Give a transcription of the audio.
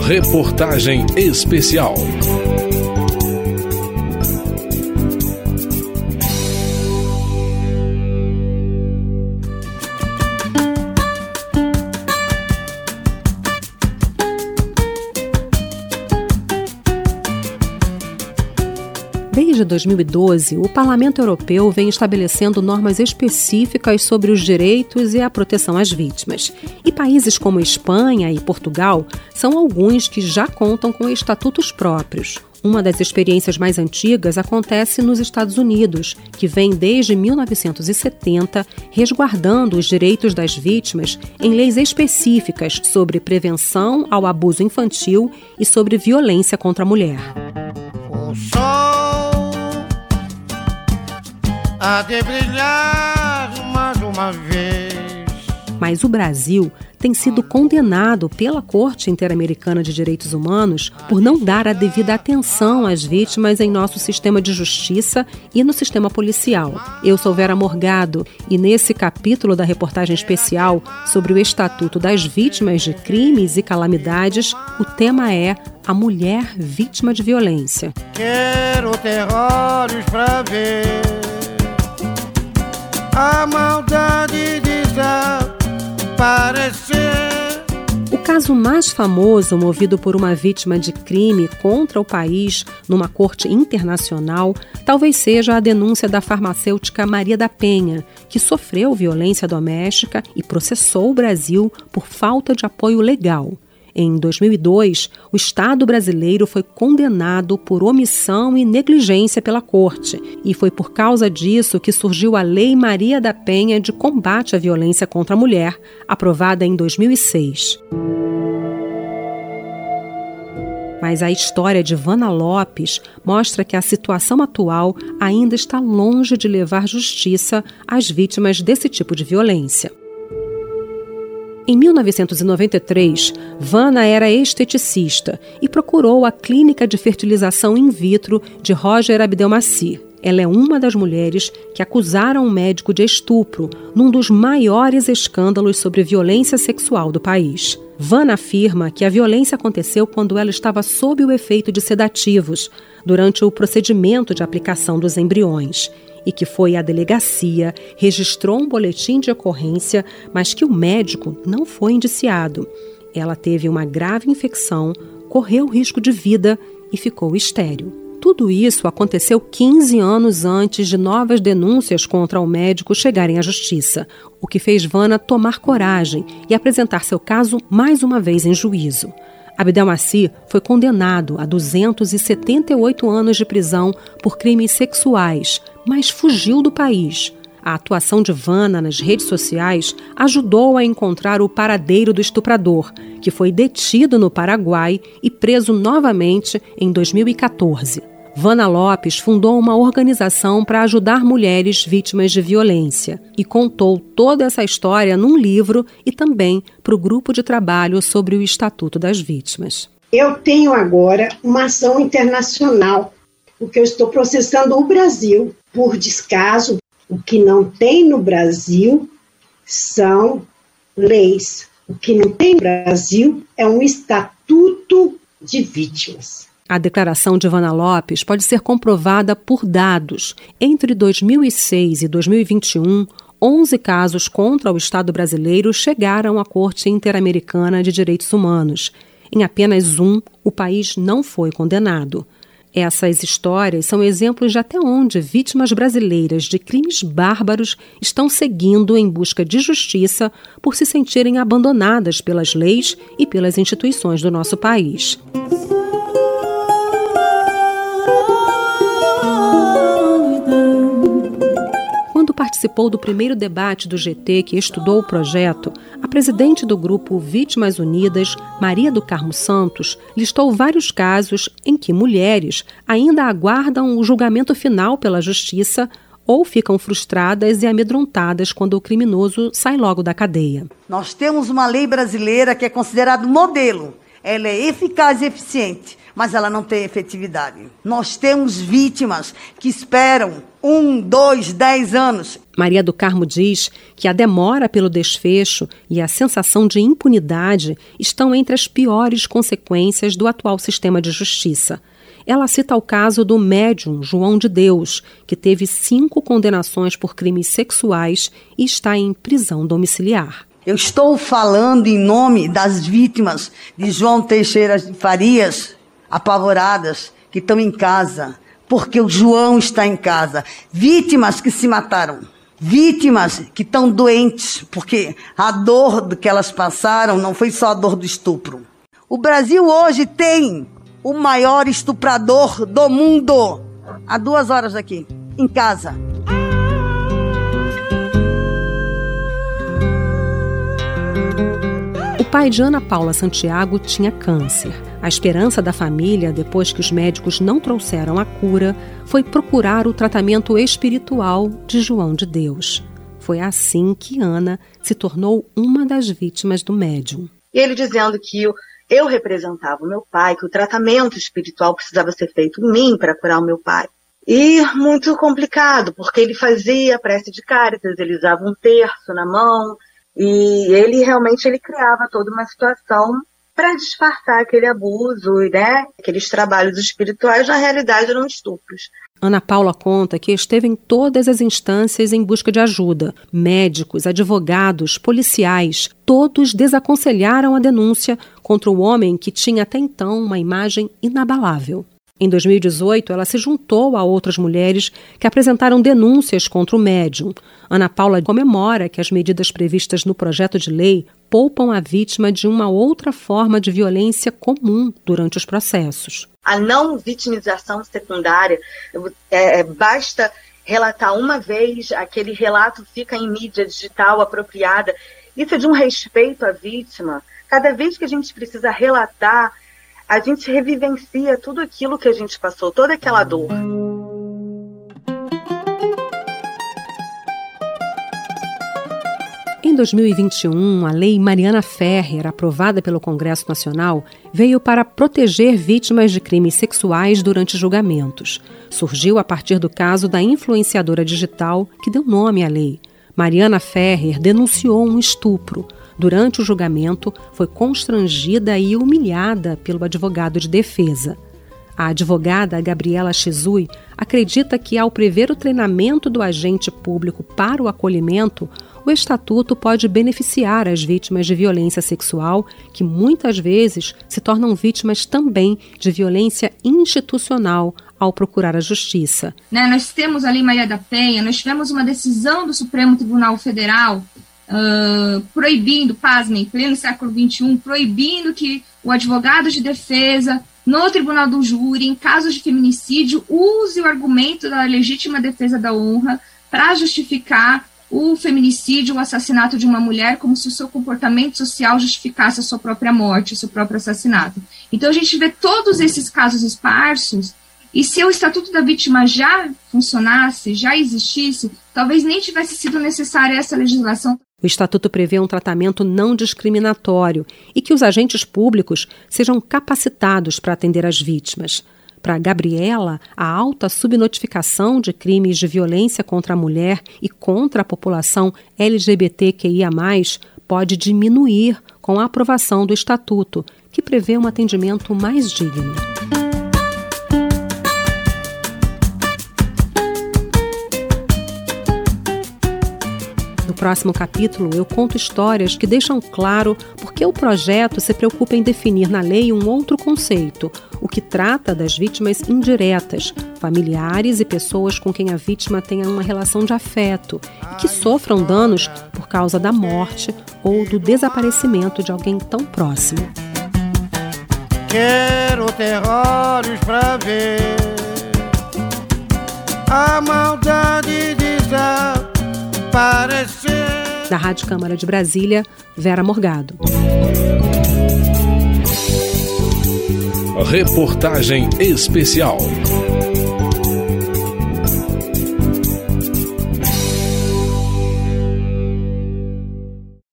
Reportagem Especial. Desde 2012, o Parlamento Europeu vem estabelecendo normas específicas sobre os direitos e a proteção às vítimas. E países como Espanha e Portugal são alguns que já contam com estatutos próprios. Uma das experiências mais antigas acontece nos Estados Unidos, que vem desde 1970 resguardando os direitos das vítimas em leis específicas sobre prevenção ao abuso infantil e sobre violência contra a mulher. Há de brilhar mais uma vez. Mas o Brasil tem sido condenado pela Corte Interamericana de Direitos Humanos por não dar a devida atenção às vítimas em nosso sistema de justiça e no sistema policial. Eu sou Vera Morgado e nesse capítulo da reportagem especial sobre o Estatuto das Vítimas de Crimes e Calamidades, o tema é a mulher vítima de violência. Quero ter olhos pra ver a maldade desaparecer. O caso mais famoso, movido por uma vítima de crime contra o país numa corte internacional, talvez seja a denúncia da farmacêutica Maria da Penha, que sofreu violência doméstica e processou o Brasil por falta de apoio legal. Em 2002, o Estado brasileiro foi condenado por omissão e negligência pela Corte, e foi por causa disso que surgiu a Lei Maria da Penha de Combate à Violência contra a Mulher, aprovada em 2006. Mas a história de Vana Lopes mostra que a situação atual ainda está longe de levar justiça às vítimas desse tipo de violência. Em 1993, Vanna era esteticista e procurou a clínica de fertilização in vitro de Roger Abdelmaci. Ela é uma das mulheres que acusaram o médico de estupro num dos maiores escândalos sobre violência sexual do país. Vanna afirma que a violência aconteceu quando ela estava sob o efeito de sedativos, durante o procedimento de aplicação dos embriões e que foi à delegacia, registrou um boletim de ocorrência, mas que o médico não foi indiciado. Ela teve uma grave infecção, correu risco de vida e ficou estéril. Tudo isso aconteceu 15 anos antes de novas denúncias contra o médico chegarem à justiça, o que fez Vana tomar coragem e apresentar seu caso mais uma vez em juízo. Abdelmaci foi condenado a 278 anos de prisão por crimes sexuais, mas fugiu do país. A atuação de Vana nas redes sociais ajudou a encontrar o paradeiro do estuprador, que foi detido no Paraguai e preso novamente em 2014. Vana Lopes fundou uma organização para ajudar mulheres vítimas de violência e contou toda essa história num livro e também para o grupo de trabalho sobre o Estatuto das Vítimas. Eu tenho agora uma ação internacional, porque eu estou processando o Brasil por descaso. O que não tem no Brasil são leis. O que não tem no Brasil é um estatuto de vítimas. A declaração de Ivana Lopes pode ser comprovada por dados. Entre 2006 e 2021, 11 casos contra o Estado brasileiro chegaram à Corte Interamericana de Direitos Humanos. Em apenas um, o país não foi condenado. Essas histórias são exemplos de até onde vítimas brasileiras de crimes bárbaros estão seguindo em busca de justiça por se sentirem abandonadas pelas leis e pelas instituições do nosso país. Participou do primeiro debate do GT que estudou o projeto, a presidente do grupo Vítimas Unidas, Maria do Carmo Santos, listou vários casos em que mulheres ainda aguardam o julgamento final pela justiça ou ficam frustradas e amedrontadas quando o criminoso sai logo da cadeia. Nós temos uma lei brasileira que é considerada modelo. Ela é eficaz e eficiente. Mas ela não tem efetividade. Nós temos vítimas que esperam um, dois, dez anos. Maria do Carmo diz que a demora pelo desfecho e a sensação de impunidade estão entre as piores consequências do atual sistema de justiça. Ela cita o caso do médium João de Deus, que teve cinco condenações por crimes sexuais e está em prisão domiciliar. Eu estou falando em nome das vítimas de João Teixeira de Farias, apavoradas, que estão em casa, porque o João está em casa. Vítimas que se mataram. Vítimas que estão doentes, porque a dor que elas passaram não foi só a dor do estupro. O Brasil hoje tem o maior estuprador do mundo. Há duas horas aqui, em casa. O pai de Ana Paula Santiago tinha câncer. A esperança da família, depois que os médicos não trouxeram a cura, foi procurar o tratamento espiritual de João de Deus. Foi assim que Ana se tornou uma das vítimas do médium. E ele dizendo que eu representava o meu pai, que o tratamento espiritual precisava ser feito em mim para curar o meu pai. E muito complicado, porque ele fazia prece de cáritas, ele usava um terço na mão, e ele realmente ele criava toda uma situação para disfarçar aquele abuso, né? Aqueles trabalhos espirituais, na realidade, eram estupros. Ana Paula conta que esteve em todas as instâncias em busca de ajuda. Médicos, advogados, policiais, todos desaconselharam a denúncia contra o homem que tinha até então uma imagem inabalável. Em 2018, ela se juntou a outras mulheres que apresentaram denúncias contra o médium. Ana Paula comemora que as medidas previstas no projeto de lei poupam a vítima de uma outra forma de violência comum durante os processos. A não vitimização secundária, é, é, basta relatar uma vez, aquele relato fica em mídia digital apropriada. Isso é de um respeito à vítima. Cada vez que a gente precisa relatar, a gente revivencia tudo aquilo que a gente passou, toda aquela dor. Em 2021, a Lei Mariana Ferrer, aprovada pelo Congresso Nacional, veio para proteger vítimas de crimes sexuais durante julgamentos. Surgiu a partir do caso da influenciadora digital que deu nome à lei. Mariana Ferrer denunciou um estupro. Durante o julgamento, foi constrangida e humilhada pelo advogado de defesa. A advogada Gabriela Chizui acredita que, ao prever o treinamento do agente público para o acolhimento, o Estatuto pode beneficiar as vítimas de violência sexual, que muitas vezes se tornam vítimas também de violência institucional ao procurar a justiça. Né, nós temos ali Maria da Penha, nós tivemos uma decisão do Supremo Tribunal Federal uh, proibindo, pasmem, em pleno século XXI, proibindo que o advogado de defesa, no tribunal do júri, em casos de feminicídio, use o argumento da legítima defesa da honra para justificar o feminicídio, o assassinato de uma mulher, como se o seu comportamento social justificasse a sua própria morte, o seu próprio assassinato. Então a gente vê todos esses casos esparsos, e se o Estatuto da Vítima já funcionasse, já existisse, talvez nem tivesse sido necessária essa legislação. O Estatuto prevê um tratamento não discriminatório e que os agentes públicos sejam capacitados para atender as vítimas. Para Gabriela, a alta subnotificação de crimes de violência contra a mulher e contra a população LGBTQIA, pode diminuir com a aprovação do Estatuto, que prevê um atendimento mais digno. Próximo capítulo, eu conto histórias que deixam claro por que o projeto se preocupa em definir na lei um outro conceito, o que trata das vítimas indiretas, familiares e pessoas com quem a vítima tenha uma relação de afeto e que sofram danos por causa da morte ou do desaparecimento de alguém tão próximo. Quero ter olhos para ver a maldade desaparecer. Da Rádio Câmara de Brasília, Vera Morgado. Reportagem especial.